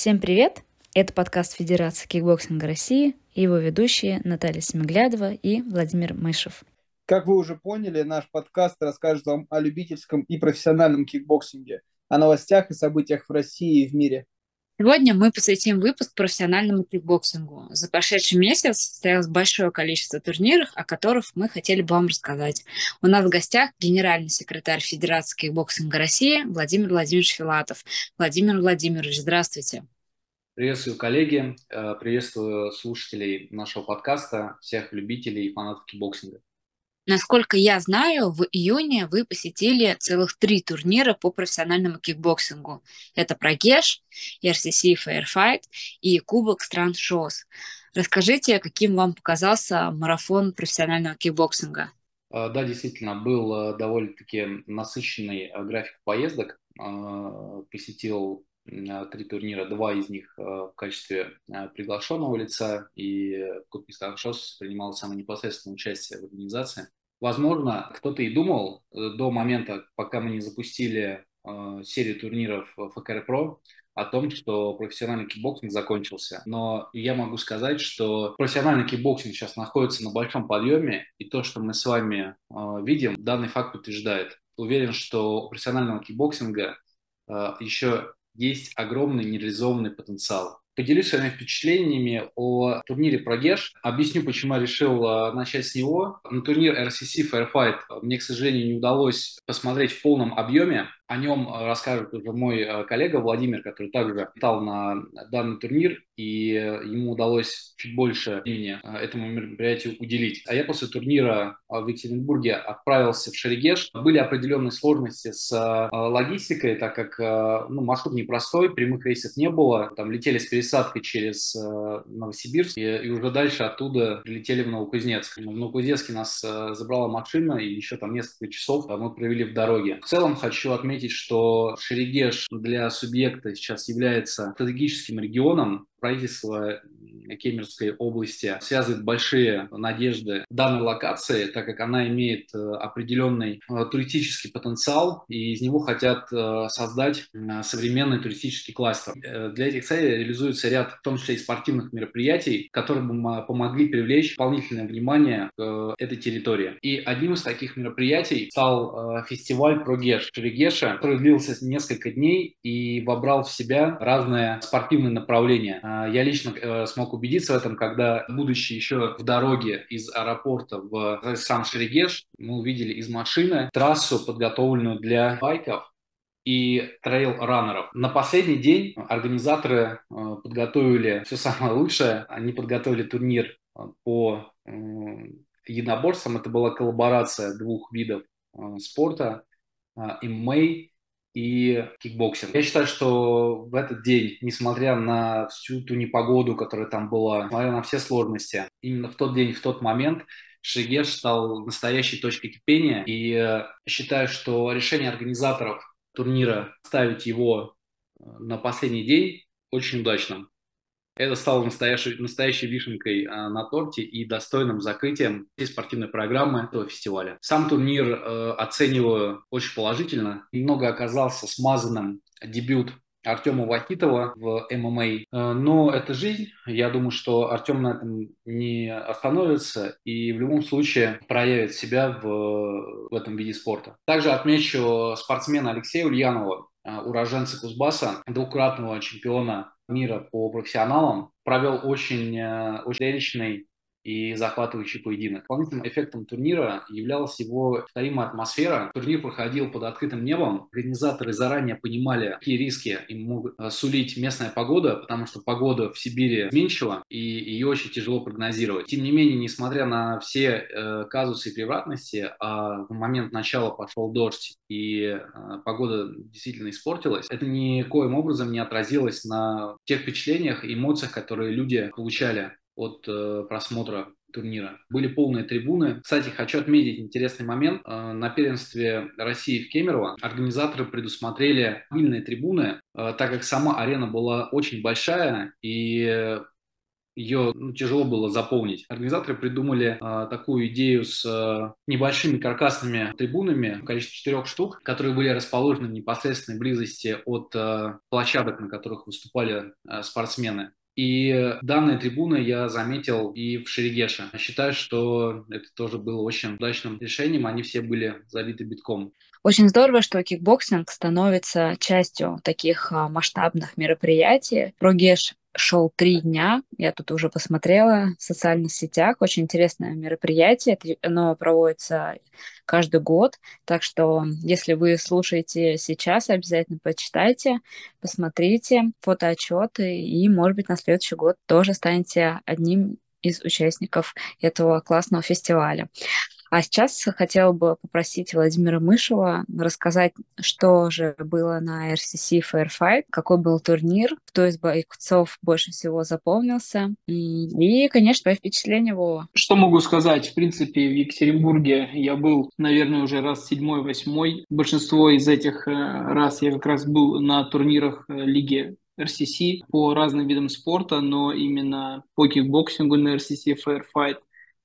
Всем привет! Это подкаст Федерации кикбоксинга России и его ведущие Наталья Семиглядова и Владимир Мышев. Как вы уже поняли, наш подкаст расскажет вам о любительском и профессиональном кикбоксинге, о новостях и событиях в России и в мире. Сегодня мы посвятим выпуск профессиональному кикбоксингу. За прошедший месяц состоялось большое количество турниров, о которых мы хотели бы вам рассказать. У нас в гостях генеральный секретарь Федерации кикбоксинга России Владимир Владимирович Филатов. Владимир Владимирович, здравствуйте. Приветствую, коллеги, э, приветствую слушателей нашего подкаста, всех любителей и фанатов кикбоксинга. Насколько я знаю, в июне вы посетили целых три турнира по профессиональному кикбоксингу. Это Прогеш, RCC Fair Fight и Кубок стран ШОС. Расскажите, каким вам показался марафон профессионального кикбоксинга? А, да, действительно, был э, довольно-таки насыщенный э, график поездок. А, посетил три турнира, два из них э, в качестве приглашенного лица, и Кубки Стран ШОС принимал самое непосредственное участие в организации. Возможно, кто-то и думал э, до момента, пока мы не запустили э, серию турниров ФКР Про, о том, что профессиональный кикбоксинг закончился. Но я могу сказать, что профессиональный кикбоксинг сейчас находится на большом подъеме, и то, что мы с вами э, видим, данный факт подтверждает. Уверен, что у профессионального кикбоксинга э, еще есть огромный нереализованный потенциал. Поделюсь своими впечатлениями о турнире Прогеш. Объясню, почему я решил а, начать с него. На турнир RCC Firefight мне, к сожалению, не удалось посмотреть в полном объеме. О нем э, расскажет уже мой э, коллега Владимир, который также летал на данный турнир, и э, ему удалось чуть больше времени этому мероприятию уделить. А я после турнира в Екатеринбурге отправился в Шерегеш. Были определенные сложности с логистикой, так как ну, маршрут непростой, прямых рейсов не было. Там летели с пересадкой через Новосибирск, и, и уже дальше оттуда прилетели в Новокузнецк. В Новокузнецке нас забрала машина, и еще там несколько часов мы провели в дороге. В целом хочу отметить отметить, что Шерегеш для субъекта сейчас является стратегическим регионом, правительство Кемеровской области связывает большие надежды данной локации, так как она имеет э, определенный э, туристический потенциал, и из него хотят э, создать современный туристический кластер. Для этих целей реализуется ряд, в том числе и спортивных мероприятий, которые бы помогли привлечь дополнительное внимание к этой территории. И одним из таких мероприятий стал фестиваль Прогеш Шерегеша, который длился несколько дней и вобрал в себя разные спортивные направления я лично смог убедиться в этом, когда, будучи еще в дороге из аэропорта в сам Шерегеш, мы увидели из машины трассу, подготовленную для байков, и трейл-раннеров. На последний день организаторы э, подготовили все самое лучшее. Они подготовили турнир э, по единоборствам. Это была коллаборация двух видов спорта, ММА и кикбоксинг. Я считаю, что в этот день, несмотря на всю ту непогоду, которая там была, несмотря на все сложности, именно в тот день, в тот момент Шерегеш стал настоящей точкой кипения. И э, считаю, что решение организаторов турнира ставить его э, на последний день очень удачным. Это стало настоящей, настоящей вишенкой а, на торте и достойным закрытием всей спортивной программы этого фестиваля. Сам турнир э, оцениваю очень положительно. Немного оказался смазанным дебют Артема Вахитова в ММА. Э, но это жизнь. Я думаю, что Артем на этом не остановится и в любом случае проявит себя в, в этом виде спорта. Также отмечу спортсмена Алексея Ульянова, э, уроженца Кузбасса, двукратного чемпиона мира по профессионалам, провел очень, э, очень зрелищный и захватывающий поединок. Дополнительным эффектом турнира являлась его повторимая атмосфера. Турнир проходил под открытым небом. Организаторы заранее понимали, какие риски им могут э, сулить местная погода, потому что погода в Сибири изменчива, и ее очень тяжело прогнозировать. Тем не менее, несмотря на все э, казусы и превратности, а в момент начала пошел дождь, и э, погода действительно испортилась, это никоим образом не отразилось на тех впечатлениях и эмоциях, которые люди получали от э, просмотра турнира. Были полные трибуны. Кстати, хочу отметить интересный момент. Э, на первенстве России в Кемерово организаторы предусмотрели мобильные трибуны, э, так как сама арена была очень большая и ее ну, тяжело было заполнить. Организаторы придумали э, такую идею с э, небольшими каркасными трибунами в количестве четырех штук, которые были расположены в непосредственной близости от э, площадок, на которых выступали э, спортсмены. И данные трибуны я заметил и в Шерегеше. Считаю, что это тоже было очень удачным решением. Они все были забиты битком. Очень здорово, что кикбоксинг становится частью таких а, масштабных мероприятий. Прогеш шел три дня. Я тут уже посмотрела в социальных сетях. Очень интересное мероприятие. Оно проводится каждый год. Так что, если вы слушаете сейчас, обязательно почитайте, посмотрите фотоотчеты и, может быть, на следующий год тоже станете одним из участников этого классного фестиваля. А сейчас хотела бы попросить Владимира Мышева рассказать, что же было на RCC Fair Fight, какой был турнир, кто из бойцов больше всего запомнился, и, конечно, твои впечатления, Вова. Что могу сказать? В принципе, в Екатеринбурге я был, наверное, уже раз седьмой, восьмой. Большинство из этих э, раз я как раз был на турнирах э, Лиги RCC по разным видам спорта, но именно по кикбоксингу на RCC Fair Fight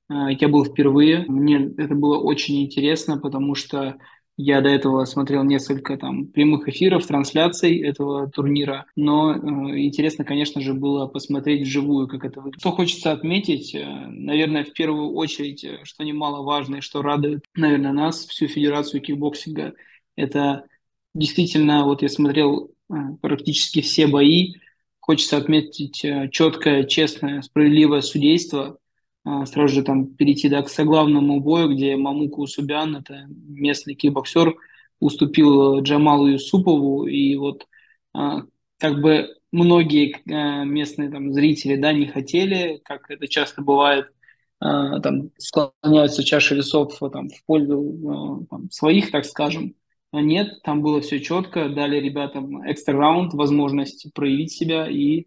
я был впервые. Мне это было очень интересно, потому что я до этого смотрел несколько там прямых эфиров, трансляций этого турнира, но э, интересно, конечно же, было посмотреть вживую, как это выглядит. Что хочется отметить, э, наверное, в первую очередь, э, что немаловажно и что радует, наверное, нас, всю Федерацию кикбоксинга, это действительно, вот я смотрел э, практически все бои, хочется отметить э, четкое, честное, справедливое судейство, а, сразу же там перейти да, к соглавному бою, где Мамука Усубян, это местный кикбоксер, уступил Джамалу Юсупову, и вот а, как бы многие а, местные там зрители, да, не хотели, как это часто бывает, там склоняются чаши весов там, в пользу там, своих, так скажем. Но нет, там было все четко, дали ребятам экстра раунд, возможность проявить себя, и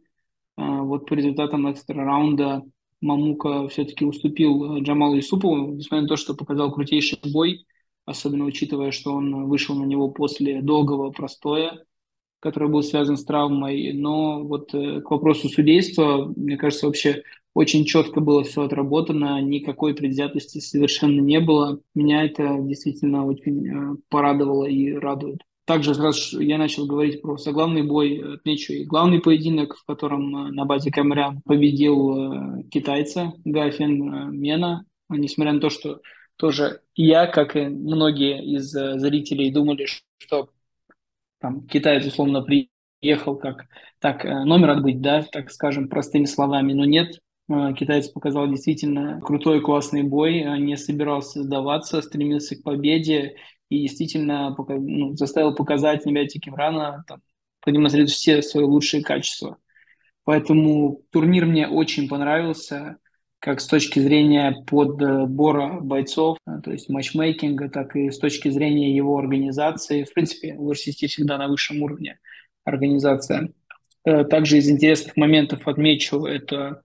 вот по результатам экстра раунда Мамука все-таки уступил э, Джамалу Юсупову, несмотря на то, что показал крутейший бой, особенно учитывая, что он вышел на него после долгого простоя, который был связан с травмой. Но вот э, к вопросу судейства, мне кажется, вообще очень четко было все отработано, никакой предвзятости совершенно не было. Меня это действительно очень э, порадовало и радует. Также, раз я начал говорить про соглавный бой, отмечу и главный поединок, в котором э, на базе Камрян победил э, китайца Гафин э, Мена. Несмотря на то, что тоже я, как и многие из зрителей, думали, что там китаец условно приехал как так номер отбыть, да, так скажем, простыми словами, но нет, Китаец показал действительно крутой, классный бой, не собирался сдаваться, стремился к победе и действительно ну, заставил показать Небяти Кимрана, там, продемонстрировать все свои лучшие качества. Поэтому турнир мне очень понравился, как с точки зрения подбора бойцов, а, то есть матчмейкинга, так и с точки зрения его организации. В принципе, в RCT всегда на высшем уровне организация. Э, также из интересных моментов отмечу это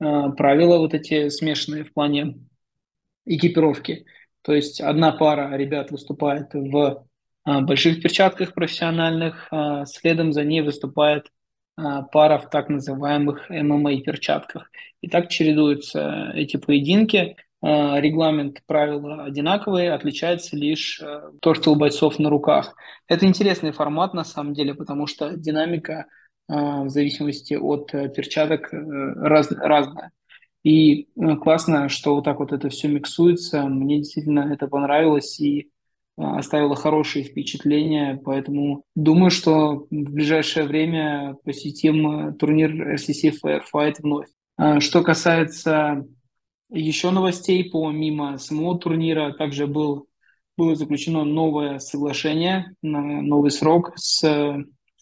э, правила вот эти смешанные в плане экипировки. То есть одна пара ребят выступает в а, больших перчатках профессиональных, а, следом за ней выступает а, пара в так называемых ММА-перчатках. И так чередуются эти поединки. Регламент, правила одинаковые, отличается лишь то, что у бойцов на руках. Это интересный формат на самом деле, потому что динамика в зависимости от э, перчаток э, раз, разная. И э, классно, что вот так вот это все миксуется. Мне действительно это понравилось и э, оставило хорошие впечатления, поэтому думаю, что в ближайшее время посетим э, турнир RCC Firefight вновь. Что касается еще новостей помимо самого турнира, также был, было заключено новое соглашение на новый срок с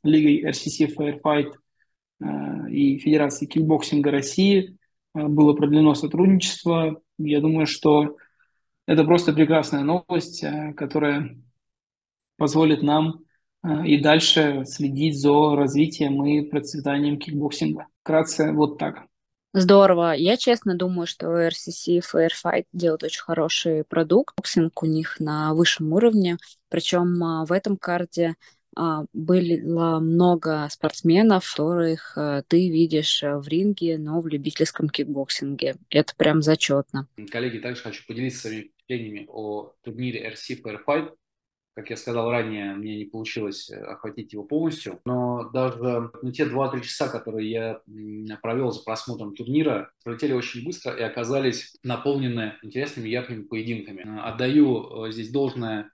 Лигой RCC Firefight и Федерацией кикбоксинга России – было продлено сотрудничество. Я думаю, что это просто прекрасная новость, э, которая позволит нам э, и дальше следить за развитием и процветанием кикбоксинга. Вкратце вот так. Здорово. Я честно думаю, что RCC Fair Fight делает очень хороший продукт. Боксинг у них на высшем уровне. Причем в этом карде а, было много спортсменов, которых э, ты видишь э, в ринге, но в любительском кикбоксинге. Это прям зачетно. Коллеги, также хочу поделиться своими впечатлениями о турнире RCC Fair Fight. Как я сказал ранее, мне не получилось э, охватить его полностью, но даже ну, те 2-3 часа, которые я провел за просмотром турнира, пролетели очень быстро и оказались наполнены интересными яркими поединками. Отдаю здесь должное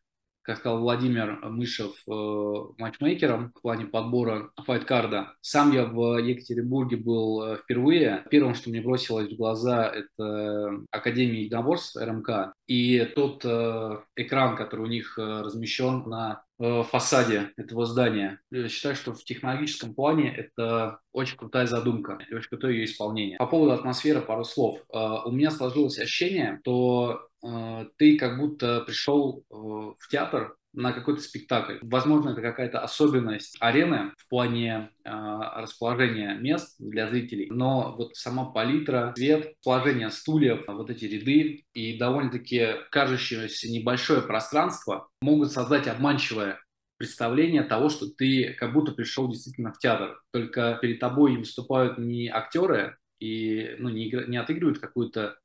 как сказал Владимир Мышев, э, матчмейкером в плане подбора файткарда. Сам я в Екатеринбурге был э, впервые. Первым, что мне бросилось в глаза, это Академия единоборств РМК. И тот э, экран, который у них размещен на фасаде этого здания. Я считаю, что в технологическом плане это очень крутая задумка и очень крутое ее исполнение. По поводу атмосферы пару слов. У меня сложилось ощущение, что ты как будто пришел э, в театр на какой-то спектакль. Возможно, это какая-то особенность арены в плане э, расположения мест для зрителей, но вот сама палитра, цвет, положение стульев, вот эти ряды и довольно-таки кажущееся небольшое пространство могут создать обманчивое представление того, что ты как будто пришел действительно в театр. Только перед тобой выступают не актеры и ну, не, игра, не отыгрывают какую-то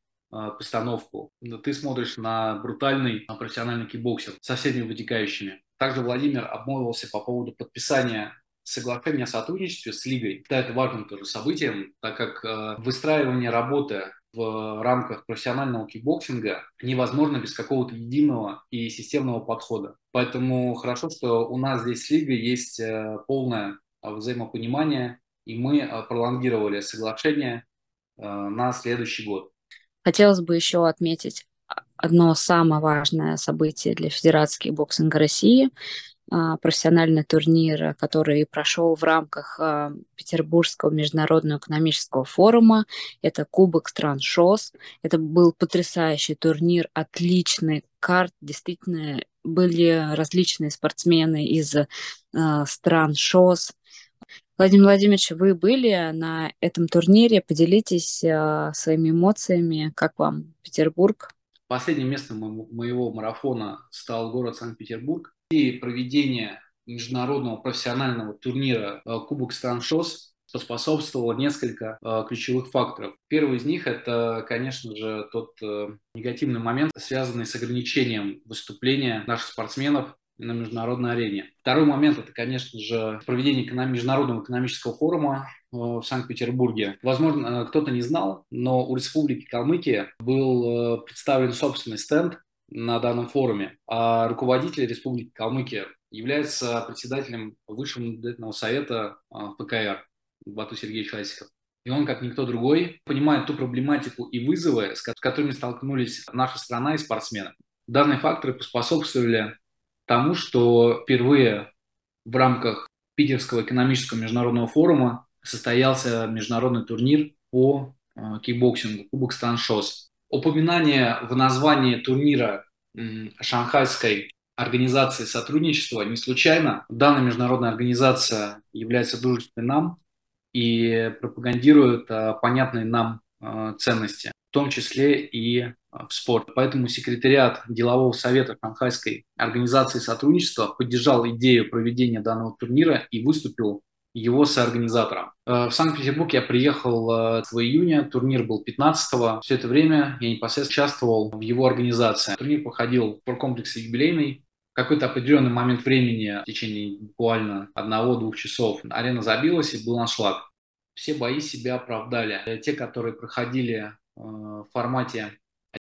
постановку. Ты смотришь на брутальный на профессиональный кикбоксинг со всеми вытекающими. Также Владимир обмолвился по поводу подписания соглашения о сотрудничестве с Лигой. Считаю это важным тоже событием, так как э, выстраивание работы в рамках профессионального кикбоксинга невозможно без какого-то единого и системного подхода. Поэтому хорошо, что у нас здесь с Лигой есть полное взаимопонимание, и мы пролонгировали соглашение на следующий год. Хотелось бы еще отметить одно самое важное событие для Федерации боксинга России а, профессиональный турнир, который прошел в рамках а, Петербургского международного экономического форума. Это Кубок стран ШОС. Это был потрясающий турнир, отличный карт. Действительно, были различные спортсмены из а, стран ШОС. Владимир Владимирович, вы были на этом турнире. Поделитесь э, своими эмоциями. Как вам Петербург? Последним местом мо- моего марафона стал город Санкт-Петербург. И проведение международного профессионального турнира э, Кубок стран ШОС поспособствовало несколько э, ключевых факторов. Первый из них это, конечно же, тот э, негативный момент, связанный с ограничением выступления наших спортсменов на международной арене. Второй момент – это, конечно же, проведение Международного экономического форума э, в Санкт-Петербурге. Возможно, э, кто-то не знал, но у Республики Калмыкия был э, представлен собственный стенд на данном форуме, а руководитель Республики Калмыкия является председателем Высшего наблюдательного совета ПКР Бату Сергеевич Асиков. И он, как никто другой, понимает ту проблематику и вызовы, с которыми столкнулись наша страна и спортсмены. Данные факторы поспособствовали тому, что впервые в рамках Питерского экономического международного форума состоялся международный турнир по э, кикбоксингу, Кубок стран ШОС. Упоминание в названии турнира Шанхайской организации сотрудничества не случайно. Данная международная организация является дружественной нам и пропагандирует э, понятные нам э, ценности, в том числе и в спорте. Поэтому секретариат делового совета Шанхайской организации сотрудничества поддержал идею проведения данного турнира и выступил его соорганизатором. Э, в Санкт-Петербург я приехал в июне, турнир был 15-го. Все это время я непосредственно участвовал в его организации. Турнир проходил в комплексе юбилейный. Какой-то определенный момент времени, в течение буквально одного-двух часов, арена забилась и был аншлаг. Все бои себя оправдали. Те, которые проходили э, в формате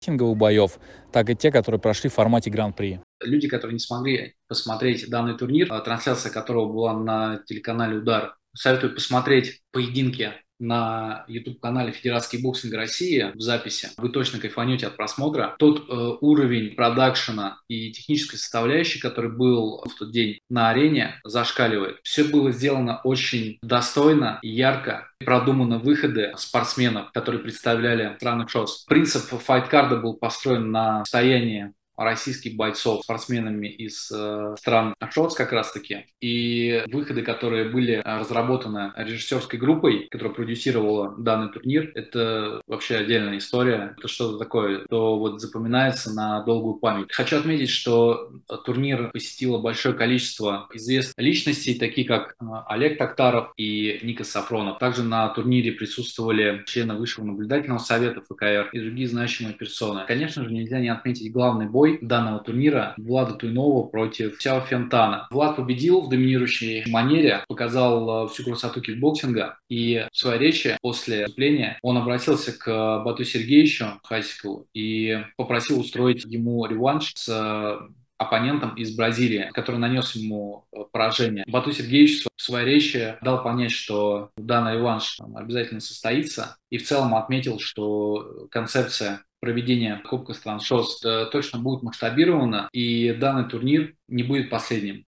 рейтинговых боев, так и те, которые прошли в формате Гран-при. Люди, которые не смогли посмотреть данный турнир, трансляция которого была на телеканале «Удар», советую посмотреть поединки на YouTube-канале Федерации боксинга России в записи. Вы точно кайфанете от просмотра. Тот э, уровень продакшена и технической составляющей, который был в тот день на арене, зашкаливает. Все было сделано очень достойно, ярко, продуманы выходы спортсменов, которые представляли страны ШОС. Принцип файткарда был построен на состоянии российских бойцов спортсменами из э, стран ШОС как раз-таки. И выходы, которые были разработаны режиссерской группой, которая продюсировала данный турнир, это вообще отдельная история. Это что-то такое, то вот запоминается на долгую память. Хочу отметить, что турнир посетило большое количество известных личностей, такие как э, Олег Тактаров и Никас Сафронов. Также на турнире присутствовали члены Высшего наблюдательного совета ФКР и другие значимые персоны. Конечно же, нельзя не отметить главный бой данного турнира Влада Туйнова против Сяо Фентана. Влад победил в доминирующей манере, показал э, всю красоту кикбоксинга и в своей речи после выступления он обратился к Бату Сергеевичу Хасикову и попросил устроить ему реванш с оппонентом из Бразилии, который нанес ему э, поражение. Бату Сергеевич в своей речи дал понять, что данный реванш обязательно состоится, и в целом отметил, что концепция проведения Кубка стран ШОС э, точно будет масштабирована, и данный турнир не будет последним.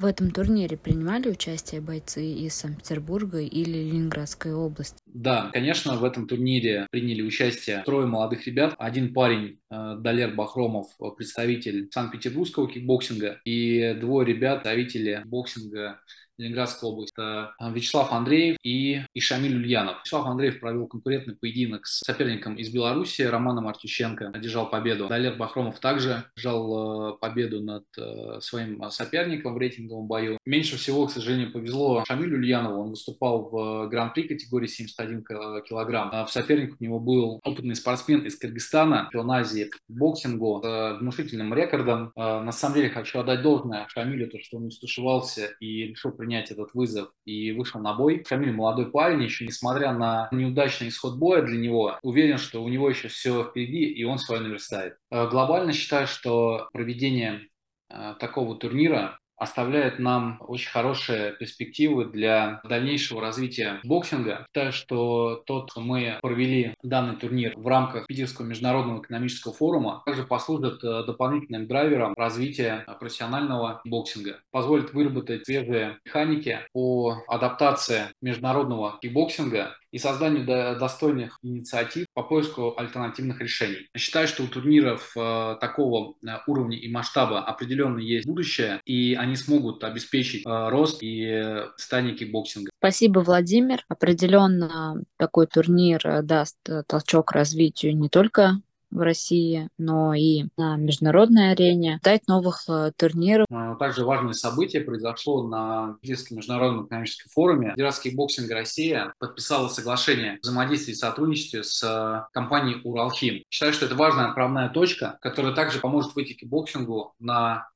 В этом турнире принимали участие бойцы из Санкт-Петербурга или Ленинградской области? Да, конечно, в этом турнире приняли участие трое молодых ребят. Один парень, Далер Бахромов, представитель Санкт-Петербургского кикбоксинга, и двое ребят, представители кикбоксинга Ленинградской области. Это а, Вячеслав Андреев и, и Шамиль Ульянов. Вячеслав Андреев провел конкурентный поединок с соперником из Беларуси Романом Артющенко, одержал победу. Далер Бахромов также одержал э, победу над э, своим соперником в рейтинговом бою. Меньше всего, к сожалению, повезло Шамилю Ульянову. Он выступал в гран-при категории 71 килограмм. А в сопернике у него был опытный спортсмен из Кыргызстана, чемпион по боксингу с внушительным рекордом. Э, на самом деле хочу отдать должное Шамилю, то, что он не стушевался и решил принять этот вызов и вышел на бой. Шамиль молодой парень, еще несмотря на неудачный исход боя для него, уверен, что у него еще все впереди, и он свой наверстает. Э, глобально считаю, что проведение э, такого турнира оставляет нам очень хорошие перспективы для дальнейшего развития кикбоксинга. Считаю, что то, что мы провели данный турнир в рамках Питерского международного экономического форума, также послужит э, дополнительным драйвером развития профессионального кикбоксинга, позволит выработать свежие механики по адаптации международного кикбоксинга и созданию достойных инициатив по поиску альтернативных решений. Считаю, что у турниров э, такого э, уровня и масштаба определенно есть будущее, и они смогут обеспечить э, рост и стание кикбоксинга. Спасибо, Владимир. Определенно такой турнир даст толчок развитию не только в России, но и на международной арене, дать новых э, турниров. А, также важное событие произошло на Питерском международном экономическом форуме. Федерация кикбоксинга России подписала соглашение о взаимодействии и сотрудничестве с э, компанией Уралхим. Считаю, что это важная отправная точка, которая также поможет выйти кикбоксингу на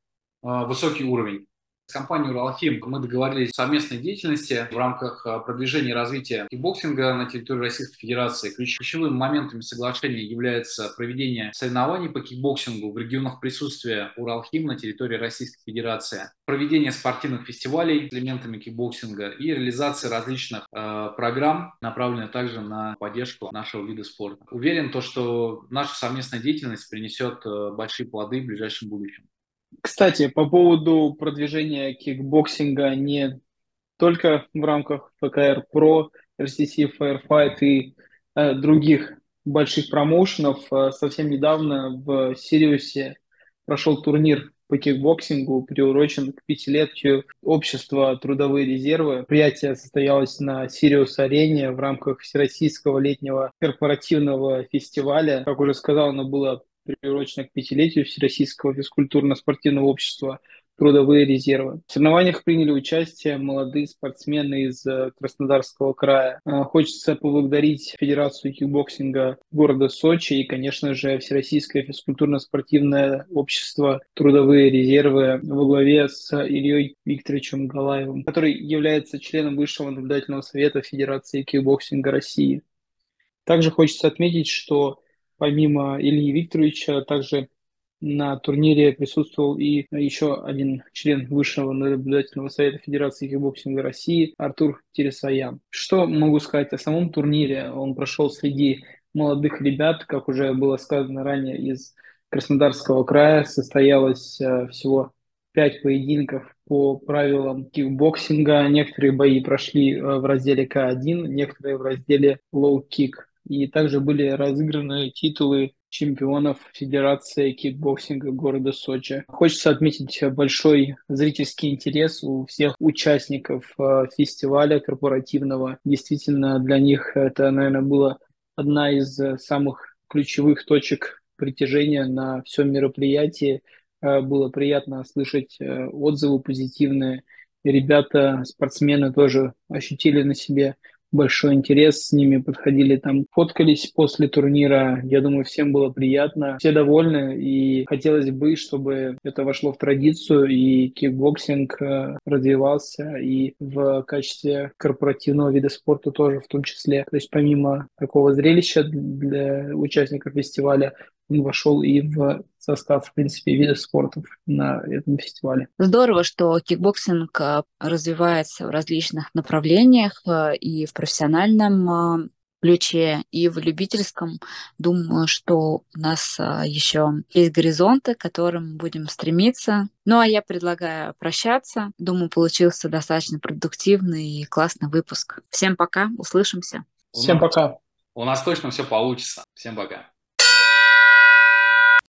э, высокий уровень. С компанией «Уралхим» мы договорились о совместной деятельности в рамках э, продвижения и развития кикбоксинга на территории Российской Федерации. Ключевыми моментами соглашения является проведение соревнований по кикбоксингу в регионах присутствия «Уралхим» на территории Российской Федерации, проведение спортивных фестивалей с элементами кикбоксинга и реализация различных э, программ, направленных также на поддержку нашего вида спорта. Уверен, то, что наша совместная деятельность принесет э, большие плоды в ближайшем будущем. Кстати, по поводу продвижения кикбоксинга не только в рамках ФКР Pro, RCC, Fair Fight и э, других больших промоушенов, э, совсем недавно в Сириусе прошел турнир по кикбоксингу, приурочен к пятилетию общества «Трудовые резервы». Мероприятие состоялось на Сириус-арене в рамках Всероссийского летнего корпоративного фестиваля. Как уже сказал, оно было приурочена к пятилетию Всероссийского физкультурно-спортивного общества «Трудовые резервы». В соревнованиях приняли участие молодые спортсмены из э, Краснодарского края. Э, хочется поблагодарить Федерацию кикбоксинга города Сочи и, конечно же, Всероссийское физкультурно-спортивное общество «Трудовые резервы» во главе с Ильей Викторовичем Галаевым, который является членом Высшего наблюдательного совета Федерации кикбоксинга России. Также хочется отметить, что помимо Ильи Викторовича, также на турнире присутствовал и еще один член Высшего наблюдательного совета Федерации кикбоксинга России Артур Тересаян. Что могу сказать о самом турнире? Он прошел среди молодых ребят, как уже было сказано ранее, из Краснодарского края. Состоялось э, всего пять поединков по правилам кикбоксинга. Некоторые бои прошли э, в разделе K1, некоторые в разделе лоу-кик. И также были разыграны титулы чемпионов Федерации кикбоксинга города Сочи. Хочется отметить большой зрительский интерес у всех участников э, фестиваля корпоративного. Действительно, для них это, наверное, было одна из самых ключевых точек притяжения на все мероприятие. Э, было приятно слышать э, отзывы позитивные. Ребята, спортсмены тоже ощутили на себе большой интерес, с ними подходили там, фоткались после турнира. Я думаю, всем было приятно, все довольны, и хотелось бы, чтобы это вошло в традицию, и кикбоксинг э, развивался, и в качестве корпоративного вида спорта тоже в том числе. То есть помимо такого зрелища для участников фестиваля, он вошел и в состав, в принципе, видов спорта на этом фестивале. Здорово, что кикбоксинг э, развивается в различных направлениях э, и в профессиональном э, ключе и в любительском. Думаю, что у нас еще есть горизонты, к которым будем стремиться. Ну а я предлагаю прощаться. Думаю, получился достаточно продуктивный и классный выпуск. Всем пока, услышимся. Всем пока. У нас точно все получится. Всем пока.